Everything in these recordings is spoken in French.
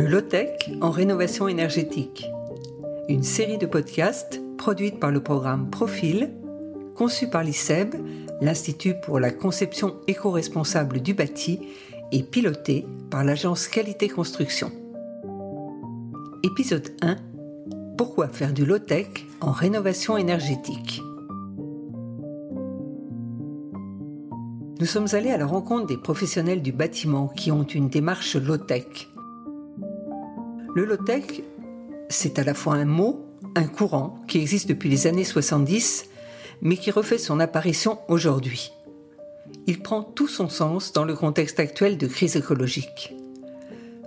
Le low-tech en rénovation énergétique. Une série de podcasts produite par le programme Profil, conçu par l'ICEB, l'Institut pour la conception éco-responsable du bâti, et piloté par l'agence Qualité Construction. Épisode 1 Pourquoi faire du low-tech en rénovation énergétique? Nous sommes allés à la rencontre des professionnels du bâtiment qui ont une démarche low-tech le low-tech, c'est à la fois un mot, un courant qui existe depuis les années 70, mais qui refait son apparition aujourd'hui. Il prend tout son sens dans le contexte actuel de crise écologique.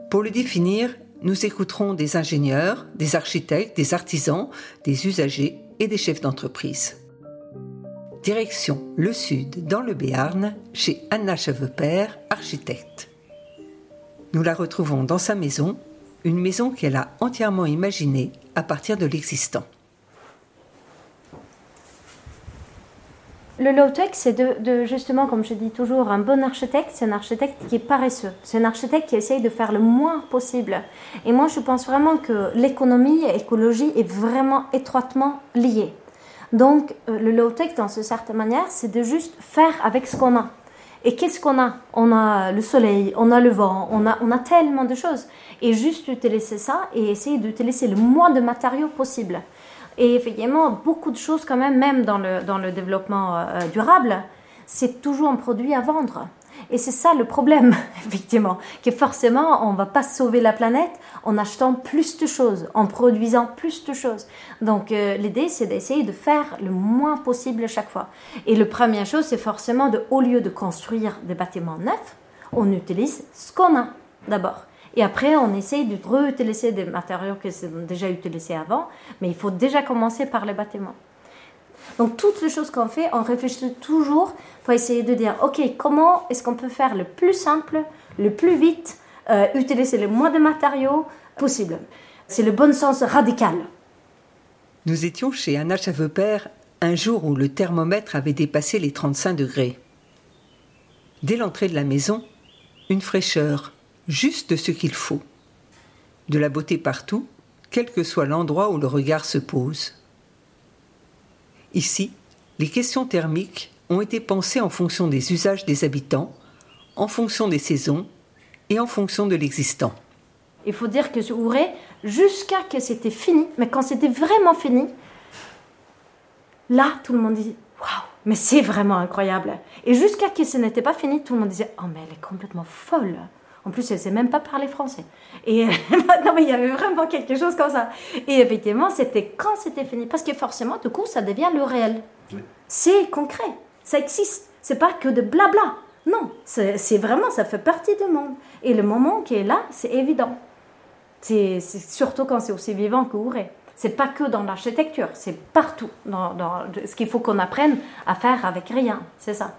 Pour le définir, nous écouterons des ingénieurs, des architectes, des artisans, des usagers et des chefs d'entreprise. Direction le Sud, dans le Béarn, chez Anna Chevepère, architecte. Nous la retrouvons dans sa maison une maison qu'elle a entièrement imaginée à partir de l'existant. Le low-tech, c'est de, justement, comme je dis toujours, un bon architecte, c'est un architecte qui est paresseux. C'est un architecte qui essaye de faire le moins possible. Et moi, je pense vraiment que l'économie et l'écologie est vraiment étroitement liée. Donc, euh, le low-tech, dans une certaine manière, c'est de juste faire avec ce qu'on a. Et qu'est-ce qu'on a? On a le soleil, on a le vent, on a, on a tellement de choses. Et juste utiliser ça et essayer d'utiliser le moins de matériaux possible. Et effectivement, beaucoup de choses quand même, même dans le, dans le développement euh, durable, c'est toujours un produit à vendre. Et c'est ça le problème, effectivement, que forcément, on ne va pas sauver la planète en achetant plus de choses, en produisant plus de choses. Donc, euh, l'idée, c'est d'essayer de faire le moins possible chaque fois. Et la première chose, c'est forcément de, au lieu de construire des bâtiments neufs, on utilise ce qu'on a d'abord. Et après, on essaye de réutiliser des matériaux qui sont déjà utilisés avant, mais il faut déjà commencer par les bâtiments. Donc toutes les choses qu'on fait, on réfléchit toujours pour essayer de dire, OK, comment est-ce qu'on peut faire le plus simple, le plus vite, euh, utiliser le moins de matériaux possible? C'est le bon sens radical. Nous étions chez Anna Chavepère un jour où le thermomètre avait dépassé les 35 degrés. Dès l'entrée de la maison, une fraîcheur, juste ce qu'il faut. De la beauté partout, quel que soit l'endroit où le regard se pose. Ici, les questions thermiques ont été pensées en fonction des usages des habitants, en fonction des saisons et en fonction de l'existant. Il faut dire que ce Ouré, jusqu'à que c'était fini, mais quand c'était vraiment fini, là, tout le monde dit Waouh, mais c'est vraiment incroyable. Et jusqu'à que ce n'était pas fini, tout le monde disait Oh, mais elle est complètement folle. En plus, elle ne sait même pas parler français. Et non, mais il y avait vraiment quelque chose comme ça. Et effectivement, c'était quand c'était fini. Parce que forcément, du coup, ça devient le réel. C'est concret. Ça existe. C'est pas que de blabla. Non, c'est vraiment, ça fait partie du monde. Et le moment qui est là, c'est évident. C'est surtout quand c'est aussi vivant que Ce C'est pas que dans l'architecture, c'est partout. Dans, dans ce qu'il faut qu'on apprenne à faire avec rien, c'est ça.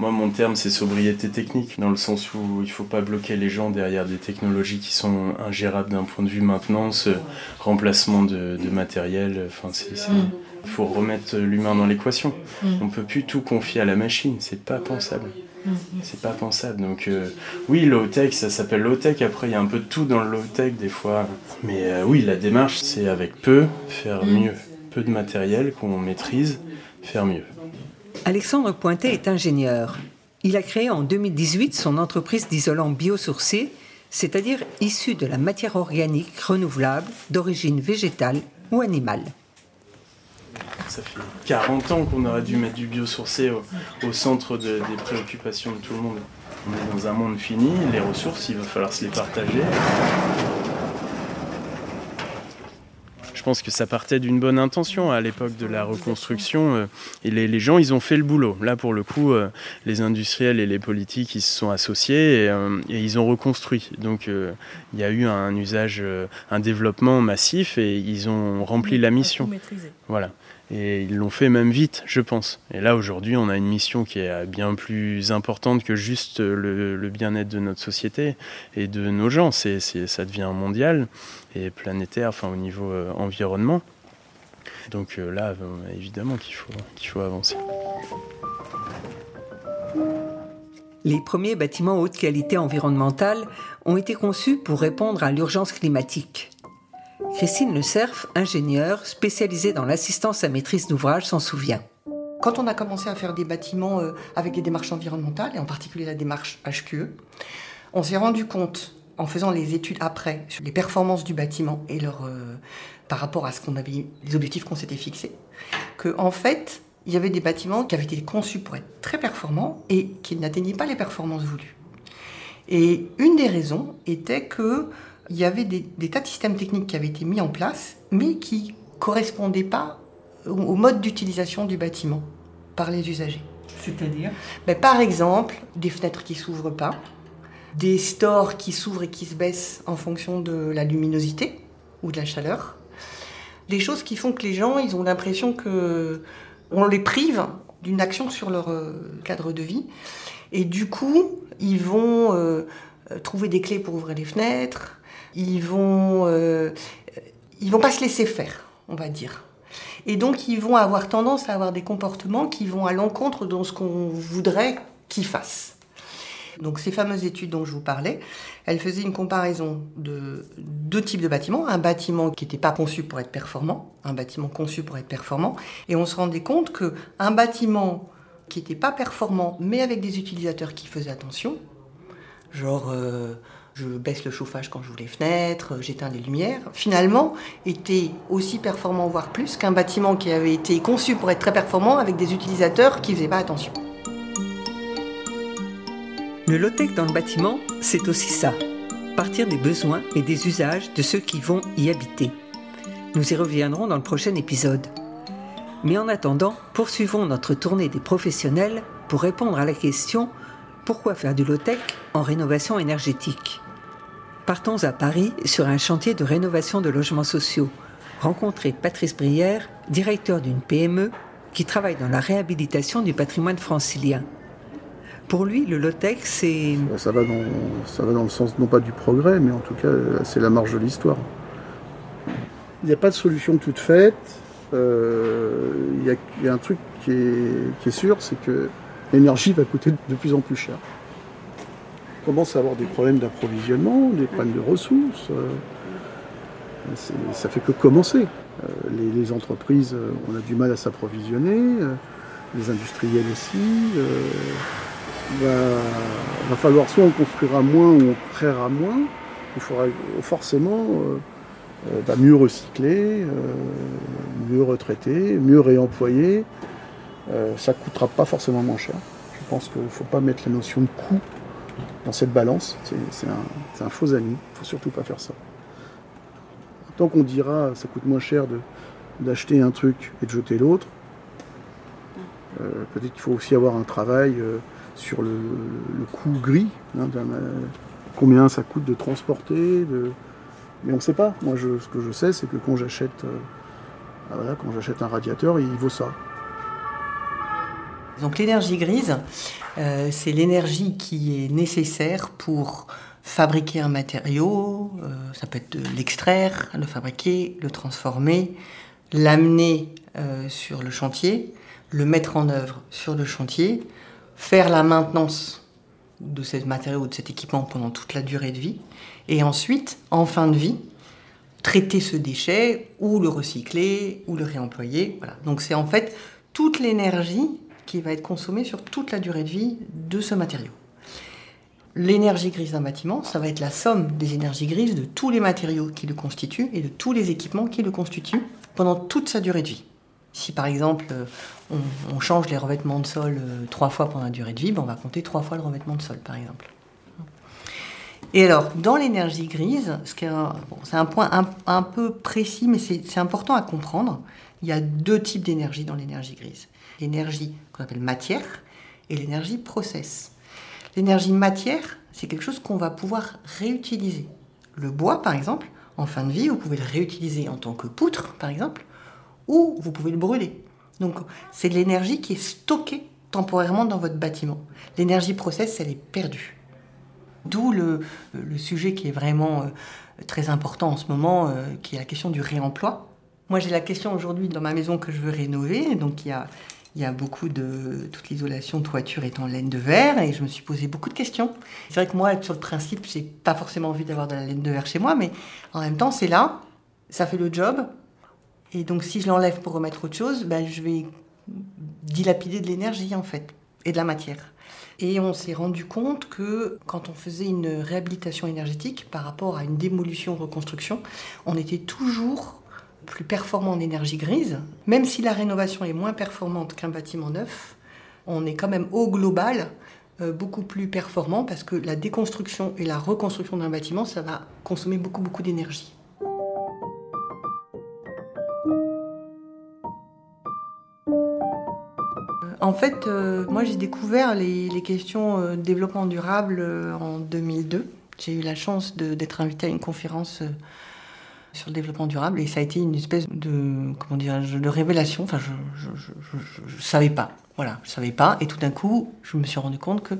Moi, mon terme, c'est sobriété technique, dans le sens où il ne faut pas bloquer les gens derrière des technologies qui sont ingérables d'un point de vue maintenance, remplacement de, matériel. Enfin, il faut remettre l'humain dans l'équation. On ne peut plus tout confier à la machine, c'est pas pensable. Mm. C'est pas pensable. Donc euh, oui, low-tech, ça s'appelle low-tech. Après, il y a un peu de tout dans le low-tech des fois. Mais euh, oui, la démarche, c'est avec peu, faire mm. mieux. Peu de matériel qu'on maîtrise, faire mieux. Alexandre Pointet est ingénieur. Il a créé en 2018 son entreprise d'isolant biosourcé, c'est-à-dire issue de la matière organique renouvelable d'origine végétale ou animale. Ça fait 40 ans qu'on aurait dû mettre du biosourcé au, au centre des préoccupations de tout le monde. On est dans un monde fini, les ressources, il va falloir se les partager. Je pense que ça partait d'une bonne intention à l'époque de la reconstruction. Euh, et les, gens, ils ont fait le boulot. Là, pour le coup, euh, les industriels et les politiques, ils se sont associés et, euh, ils ont reconstruit. Donc, il y a eu un usage, un développement massif et ils ont rempli la mission. Voilà. Et ils l'ont fait même vite, je pense. Et là, aujourd'hui, on a une mission qui est bien plus importante que juste le, bien-être de notre société et de nos gens. C'est, ça devient mondial et planétaire, enfin au niveau euh, environnement. Donc euh, là, évidemment qu'il faut, qu'il faut avancer. Les premiers bâtiments haute qualité environnementale ont été conçus pour répondre à l'urgence climatique. Christine Le Cerf, ingénieure spécialisée dans l'assistance à maîtrise d'ouvrage, s'en souvient. Quand on a commencé à faire des bâtiments euh, avec des démarches environnementales, et en particulier la démarche HQE, on s'est rendu compte, en faisant les études après, sur les performances du bâtiment et leur, euh, par rapport à ce qu'on avait, les objectifs qu'on s'était fixés, que en fait, il y avait des bâtiments qui avaient été conçus pour être très performants et qui n'atteignaient pas les performances voulues. Et une des raisons était que il y avait des, tas de systèmes techniques qui avaient été mis en place, mais qui correspondaient pas au, mode d'utilisation du bâtiment par les usagers. C'est-à-dire? Ben, Par exemple, des fenêtres qui s'ouvrent pas, des stores qui s'ouvrent et qui se baissent en fonction de la luminosité ou de la chaleur. Des choses qui font que les gens, ils ont l'impression que on les prive d'une action sur leur euh, cadre de vie. Et du coup, ils vont euh, trouver des clés pour ouvrir les fenêtres, ils vont, euh, ils vont pas se laisser faire, on va dire. Et donc, ils vont avoir tendance à avoir des comportements qui vont à l'encontre de ce qu'on voudrait qu'ils fassent. Donc ces fameuses études dont je vous parlais, elles faisaient une comparaison de deux types de bâtiments. Un bâtiment qui n'était pas conçu pour être performant, un bâtiment conçu pour être performant. Et on se rendait compte qu'un bâtiment qui n'était pas performant, mais avec des utilisateurs qui faisaient attention, genre euh, je baisse le chauffage quand j'ouvre les fenêtres, j'éteins les lumières, finalement était aussi performant, voire plus, qu'un bâtiment qui avait été conçu pour être très performant avec des utilisateurs qui ne faisaient pas attention. Le low-tech dans le bâtiment, c'est aussi ça. Partir des besoins et des usages de ceux qui vont y habiter. Nous y reviendrons dans le prochain épisode. Mais en attendant, poursuivons notre tournée des professionnels pour répondre à la question pourquoi faire du low-tech en rénovation énergétique? Partons à Paris sur un chantier de rénovation de logements sociaux. Rencontrer Patrice Brière, directeur d'une PME qui travaille dans la réhabilitation du patrimoine francilien. Pour lui, le low-tech, c'est... Ça va, dans, ça va dans le sens non pas du progrès, mais en tout cas, c'est la marge de l'histoire. Il n'y a pas de solution toute faite. Euh, il, y a, un truc qui est, sûr, c'est que l'énergie va coûter de plus en plus cher. Commence à avoir des problèmes d'approvisionnement, des problèmes de ressources. Euh, ça fait que commencer. Euh, les, entreprises, on a du mal à s'approvisionner, les industriels aussi va, va falloir soit on construira moins ou on créera moins. Il faudra forcément euh, euh, bah, mieux recycler, euh, mieux retraiter, mieux réemployer. ça ne coûtera pas forcément moins cher. Je pense qu'il ne faut pas mettre la notion de coût dans cette balance. C'est un, faux ami. Il ne faut surtout pas faire ça. Tant qu'on dira ça coûte moins cher d'acheter un truc et de jeter l'autre, peut-être qu'il faut aussi avoir un travail sur le, coût gris, hein, combien ça coûte de transporter, mais on ne sait pas. Moi, ce que je sais, c'est que quand j'achète, euh, ah, quand j'achète un radiateur, il vaut ça. Donc l'énergie grise, euh, c'est l'énergie qui est nécessaire pour fabriquer un matériau, euh, ça peut être l'extraire, le fabriquer, le transformer, l'amener sur le chantier, le mettre en œuvre sur le chantier, faire la maintenance de ces matériaux, de cet équipement pendant toute la durée de vie, et ensuite, en fin de vie, traiter ce déchet ou le recycler ou le réemployer. Donc c'est en fait toute l'énergie qui va être consommée sur toute la durée de vie de ce matériau. L'énergie grise d'un bâtiment, ça va être la somme des énergies grises de tous les matériaux qui le constituent et de tous les équipements qui le constituent pendant toute sa durée de vie. Si par exemple euh, on, change les revêtements de sol euh, trois fois pendant la durée de vie, ben, on va compter trois fois le revêtement de sol par exemple. Et alors, dans l'énergie grise, c'est un point un, peu précis, mais c'est important à comprendre. Il y a deux types d'énergie dans l'énergie grise. L'énergie qu'on appelle matière et l'énergie process. L'énergie matière, c'est quelque chose qu'on va pouvoir réutiliser. Le bois, par exemple, en fin de vie, vous pouvez le réutiliser en tant que poutre, par exemple, ou vous pouvez le brûler. Donc c'est de l'énergie qui est stockée temporairement dans votre bâtiment. L'énergie process, elle est perdue. D'où le, sujet qui est vraiment euh, très important en ce moment, euh, qui est la question du réemploi. Moi j'ai la question aujourd'hui dans ma maison que je veux rénover, donc il y a, Il y a beaucoup de. toute l'isolation toiture est en laine de verre et je me suis posé beaucoup de questions. C'est vrai que moi, sur le principe, j'ai pas forcément envie d'avoir de la laine de verre chez moi, mais en même temps, c'est là, ça fait le job. Et donc, si je l'enlève pour remettre autre chose, ben, je vais dilapider de l'énergie, en fait, et de la matière. Et on s'est rendu compte que quand on faisait une réhabilitation énergétique par rapport à une démolition-reconstruction, on était toujours plus performant en énergie grise. Même si la rénovation est moins performante qu'un bâtiment neuf, on est quand même au global euh, beaucoup plus performant parce que la déconstruction et la reconstruction d'un bâtiment, ça va consommer beaucoup, beaucoup d'énergie. En fait, euh, moi j'ai découvert les, questions euh, développement durable en 2002. J'ai eu la chance d'être invitée à une conférence sur le développement durable et ça a été une espèce de comment dire de révélation. Enfin, je je, savais pas. Voilà, je savais pas et tout d'un coup, je me suis rendu compte que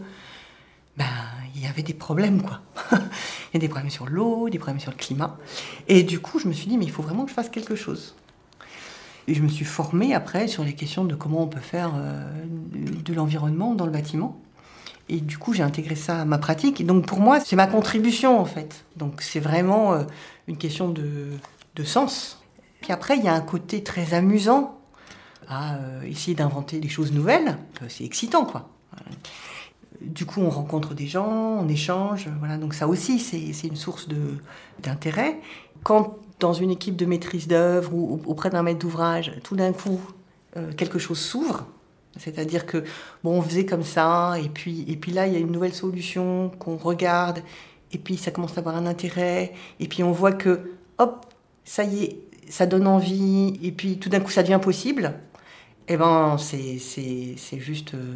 ben il y avait des problèmes quoi. il y a des problèmes sur l'eau, des problèmes sur le climat et du coup, je me suis dit mais il faut vraiment que je fasse quelque chose. Et je me suis formée après sur les questions de comment on peut faire euh, de l'environnement dans le bâtiment. Et du coup, j'ai intégré ça à ma pratique. Et donc, pour moi, c'est ma contribution, en fait. Donc, c'est vraiment euh, une question de, de, sens. Puis après, il y a un côté très amusant à euh, essayer d'inventer des choses nouvelles. C'est excitant, quoi. Du coup, on rencontre des gens, on échange. Voilà. Donc, ça aussi, c'est une source d'intérêt. Quand, dans une équipe de maîtrise d'œuvre ou auprès d'un maître d'ouvrage, tout d'un coup, quelque chose s'ouvre, c'est-à-dire que, bon, on faisait comme ça, et puis, et puis là, il y a une nouvelle solution qu'on regarde, et puis ça commence à avoir un intérêt, et puis on voit que, hop, ça y est, ça donne envie, et puis tout d'un coup, ça devient possible. Eh ben, c'est, c'est, juste. Euh,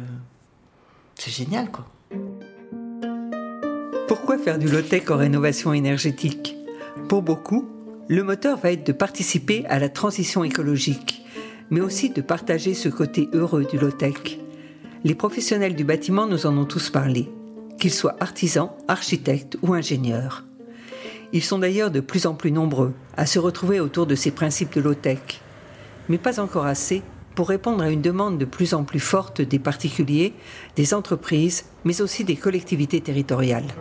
c'est génial, quoi. Pourquoi faire du low-tech en rénovation énergétique? Pour beaucoup, le moteur va être de participer à la transition écologique mais aussi de partager ce côté heureux du low-tech. Les professionnels du bâtiment nous en ont tous parlé, qu'ils soient artisans, architectes ou ingénieurs. Ils sont d'ailleurs de plus en plus nombreux à se retrouver autour de ces principes de low-tech, mais pas encore assez pour répondre à une demande de plus en plus forte des particuliers, des entreprises, mais aussi des collectivités territoriales.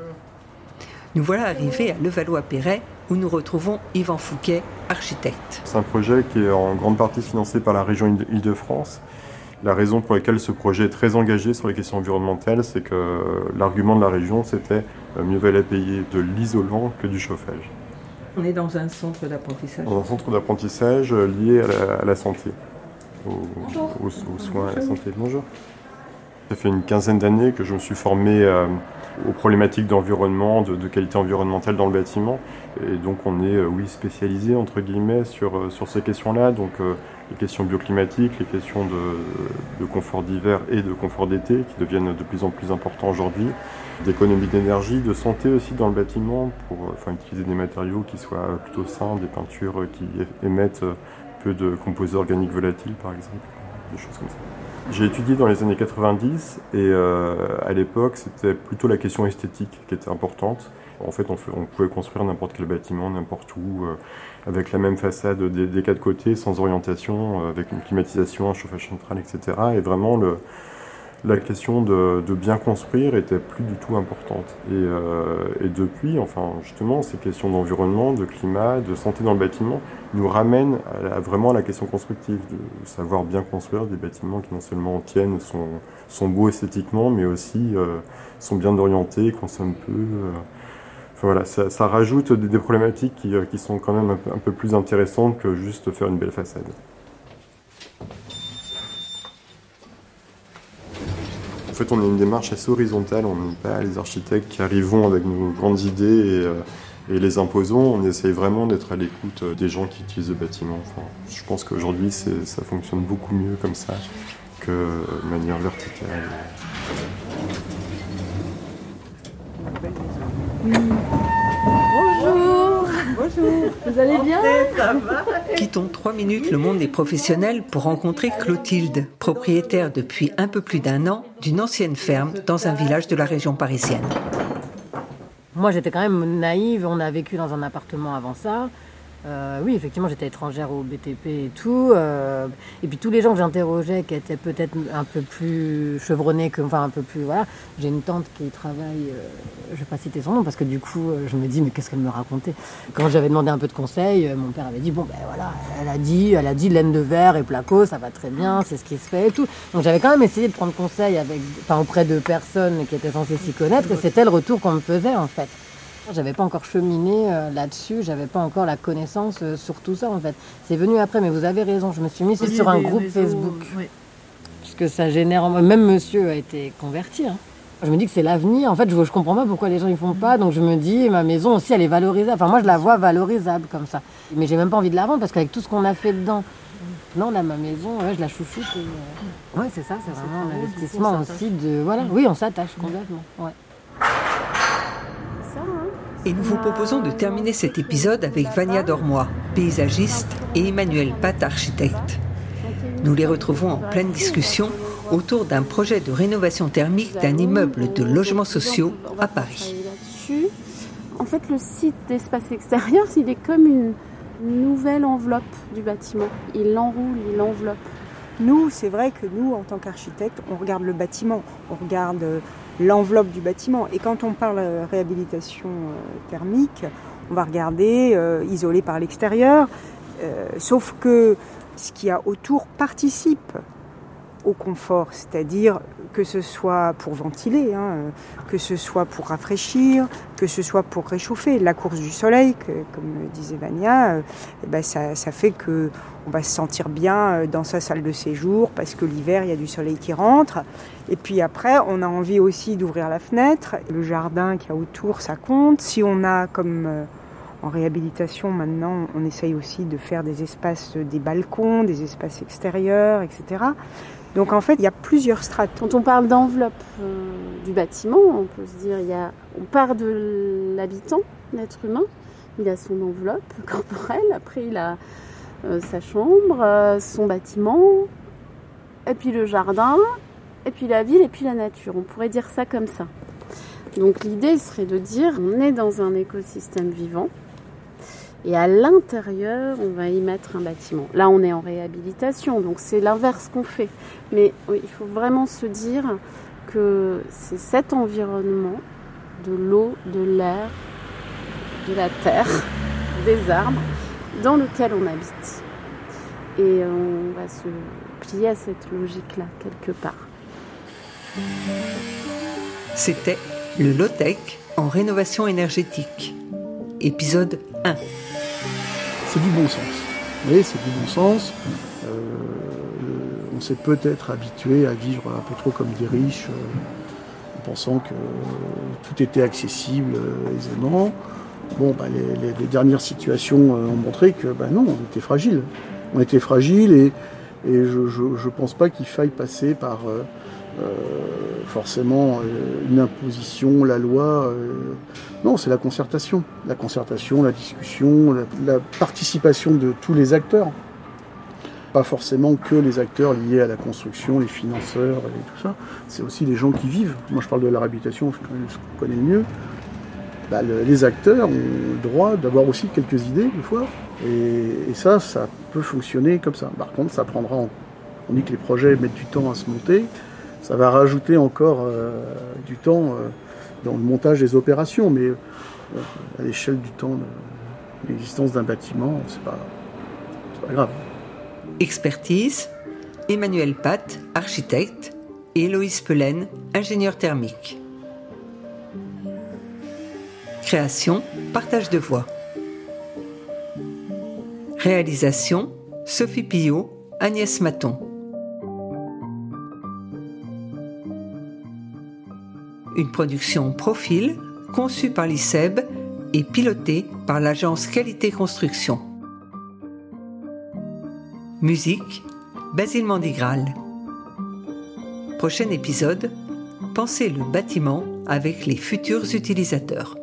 Nous voilà arrivés à Levallois-Perret où nous retrouvons Yvan Fouquet, architecte. C'est un projet qui est en grande partie financé par la région Île-de-France. La raison pour laquelle ce projet est très engagé sur les questions environnementales, c'est que l'argument de la région, c'était euh, mieux valait payer de l'isolant que du chauffage. On est dans un centre d'apprentissage. Dans un centre d'apprentissage euh, lié à la, santé, aux, soins à la santé. Bonjour. Ça fait une quinzaine d'années que je me suis formé euh, aux problématiques d'environnement, de, qualité environnementale dans le bâtiment. Et donc on est, euh, oui, spécialisé, entre guillemets, sur, euh, sur ces questions-là. Donc les questions bioclimatiques, les questions de, confort d'hiver et de confort d'été, qui deviennent de plus en plus importants aujourd'hui. D'économie d'énergie, de santé aussi dans le bâtiment, pour enfin, utiliser des matériaux qui soient plutôt sains, des peintures qui émettent peu de composés organiques volatiles, par exemple, des choses comme ça. J'ai étudié dans les années 90 et euh, à l'époque c'était plutôt la question esthétique qui était importante. En fait on, pouvait construire n'importe quel bâtiment, n'importe où, euh, avec la même façade des, quatre côtés, sans orientation, euh, avec une climatisation, un chauffage central, etc. Et vraiment le, la question de, bien construire était plus du tout importante. Euh, et, depuis, enfin justement, ces questions d'environnement, de climat, de santé dans le bâtiment nous ramènent à, vraiment à la question constructive, de savoir bien construire des bâtiments qui non seulement tiennent, sont, sont beaux esthétiquement, mais aussi euh, sont bien orientés, consomment peu. Euh. Enfin, voilà, ça, rajoute des, problématiques qui, qui, sont quand même un peu plus intéressantes que juste faire une belle façade. Fait, on a une démarche assez horizontale. On n'est pas les architectes qui arrivons avec nos grandes idées et, euh, les imposons. On essaye vraiment d'être à l'écoute euh, des gens qui utilisent le bâtiment. je pense qu'aujourd'hui, ça fonctionne beaucoup mieux comme ça que de manière verticale. Vous allez bien Quittons trois minutes le monde des professionnels pour rencontrer Clotilde, propriétaire depuis un peu plus d'un an d'une ancienne ferme dans un village de la région parisienne. Moi, j'étais quand même naïve. On a vécu dans un appartement avant ça. Euh, oui, effectivement, j'étais étrangère au BTP et tout. Euh, et puis tous les gens que j'interrogeais qui étaient peut-être un peu plus chevronnés que, enfin un peu plus, voilà. J'ai une tante qui travaille, euh, je vais pas citer son nom parce que du coup, je me dis mais qu'est-ce qu'elle me racontait? Quand j'avais demandé un peu de conseils, mon père avait dit bon ben voilà, elle a dit, elle a dit laine de verre et placo, ça va très bien, c'est ce qui se fait et tout. Donc j'avais quand même essayé de prendre conseil avec, enfin auprès de personnes qui étaient censées s'y connaître et c'était le retour qu'on me faisait en fait. J'avais pas encore cheminé euh, là-dessus, j'avais pas encore la connaissance euh, sur tout ça en fait. C'est venu après, mais vous avez raison, je me suis mise sur un groupe Facebook. Parce que ça génère. Même monsieur a été converti. Hein. Je me dis que c'est l'avenir. En fait, je, je comprends pas pourquoi les gens ne font pas. Donc je me dis, ma maison aussi, elle est valorisable. Enfin, moi, je la vois valorisable comme ça. Mais j'ai même pas envie de la vendre parce qu'avec tout ce qu'on a fait dedans. Non, là, ma maison, je la chouchoute. Et, euh, Ouais, c'est ça, c'est vraiment un investissement aussi de. Voilà, oui, on s'attache complètement. Ouais. Et nous vous proposons de terminer cet épisode avec Vania Dormois, paysagiste, et Emmanuel Pat, architecte. Nous les retrouvons en pleine discussion autour d'un projet de rénovation thermique d'un immeuble de logements sociaux à Paris. En fait, le site d'espace extérieur, il est comme une nouvelle enveloppe du bâtiment. Il l'enroule, il l'enveloppe. Nous, c'est vrai que nous, en tant qu'architectes, on regarde le bâtiment, on regarde euh, l'enveloppe du bâtiment. Et quand on parle réhabilitation euh, thermique, on va regarder euh, isolé par l'extérieur, sauf que ce qu'il y a autour participe au confort, c'est-à-dire que ce soit pour ventiler, hein, que ce soit pour rafraîchir, que ce soit pour réchauffer. La course du soleil, comme disait Vania, euh, eh ben ça, fait que on va se sentir bien euh, dans sa salle de séjour parce que l'hiver il y a du soleil qui rentre. Et puis après, on a envie aussi d'ouvrir la fenêtre. Le jardin qu'il y a autour, ça compte. Si on a comme euh, en réhabilitation, maintenant, on essaye aussi de faire des espaces, des balcons, des espaces extérieurs, etc. Donc en fait, il y a plusieurs strates. Quand on parle d'enveloppe euh, du bâtiment, on peut se dire, il y a, on part de l'habitant, l'être humain, il a son enveloppe corporelle, après il a euh, sa chambre, euh, son bâtiment, et puis le jardin, et puis la ville, et puis la nature. On pourrait dire ça comme ça. Donc l'idée serait de dire, on est dans un écosystème vivant, et à l'intérieur, on va y mettre un bâtiment. Là, on est en réhabilitation, donc c'est l'inverse qu'on fait. Mais il faut vraiment se dire que c'est cet environnement de l'eau, de l'air, de la terre, des arbres, dans lequel on habite. Et on va se plier à cette logique-là, quelque part. C'était le low-tech en rénovation énergétique, épisode 1 c'est du bon sens. Mais c'est du bon sens. Euh, on s'est peut-être habitué à vivre un peu trop comme des riches, euh, en pensant que tout était accessible euh, aisément. Bon, bah, les, dernières situations ont montré que bah, non, on était fragile. On était fragile et, je ne pense pas qu'il faille passer par forcément euh, une imposition, la loi. Euh, non, c'est la concertation. La concertation, la discussion, la, participation de tous les acteurs. Pas forcément que les acteurs liés à la construction, les financeurs et tout ça. C'est aussi les gens qui vivent. Moi, je parle de la réputation, ce qu'on connaît le mieux. Bah, les acteurs ont le droit d'avoir aussi quelques idées, des fois. Et, ça, ça peut fonctionner comme ça. Par contre, ça prendra. On dit que les projets mettent du temps à se monter ça va rajouter encore euh, du temps euh, dans le montage des opérations, mais euh, à l'échelle du temps de l'existence d'un bâtiment, c'est pas, pas grave. Expertise, Emmanuel Pat, architecte, et Héloïse Pelen, ingénieur thermique. Création, partage de voix. Réalisation, Sophie Pillot, Agnès Maton. Une production Profil conçue par l'ICEB et pilotée par l'agence Qualité Construction. Musique Basile Mandigral. Prochain épisode Pensez le bâtiment avec les futurs utilisateurs.